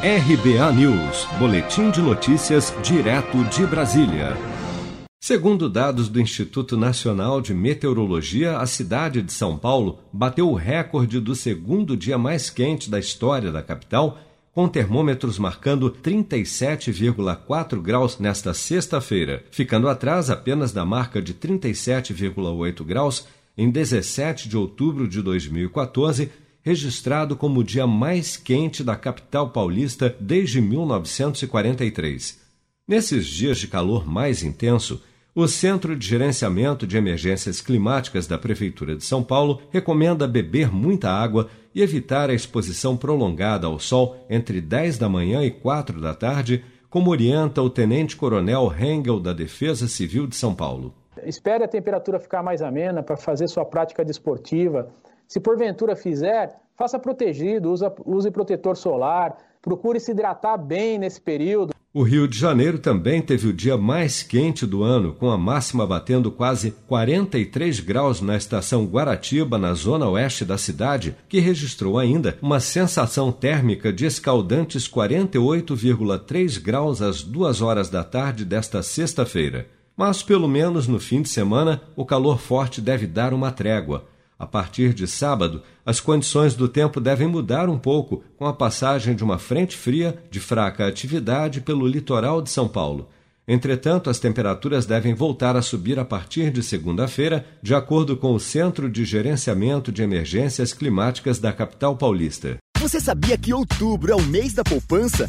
RBA News, Boletim de Notícias, direto de Brasília. Segundo dados do Instituto Nacional de Meteorologia, a cidade de São Paulo bateu o recorde do segundo dia mais quente da história da capital, com termômetros marcando 37,4 graus nesta sexta-feira, ficando atrás apenas da marca de 37,8 graus em 17 de outubro de 2014 registrado como o dia mais quente da capital paulista desde 1943. Nesses dias de calor mais intenso, o Centro de Gerenciamento de Emergências Climáticas da Prefeitura de São Paulo recomenda beber muita água e evitar a exposição prolongada ao sol entre 10 da manhã e 4 da tarde, como orienta o Tenente-Coronel Hengel da Defesa Civil de São Paulo. Espere a temperatura ficar mais amena para fazer sua prática desportiva, se porventura fizer, faça protegido, use, use protetor solar, procure se hidratar bem nesse período. O Rio de Janeiro também teve o dia mais quente do ano, com a máxima batendo quase 43 graus na estação Guaratiba, na zona oeste da cidade, que registrou ainda uma sensação térmica de escaldantes 48,3 graus às duas horas da tarde desta sexta-feira. Mas, pelo menos no fim de semana, o calor forte deve dar uma trégua. A partir de sábado, as condições do tempo devem mudar um pouco com a passagem de uma frente fria de fraca atividade pelo litoral de São Paulo. Entretanto, as temperaturas devem voltar a subir a partir de segunda-feira, de acordo com o Centro de Gerenciamento de Emergências Climáticas da capital paulista. Você sabia que outubro é o mês da poupança?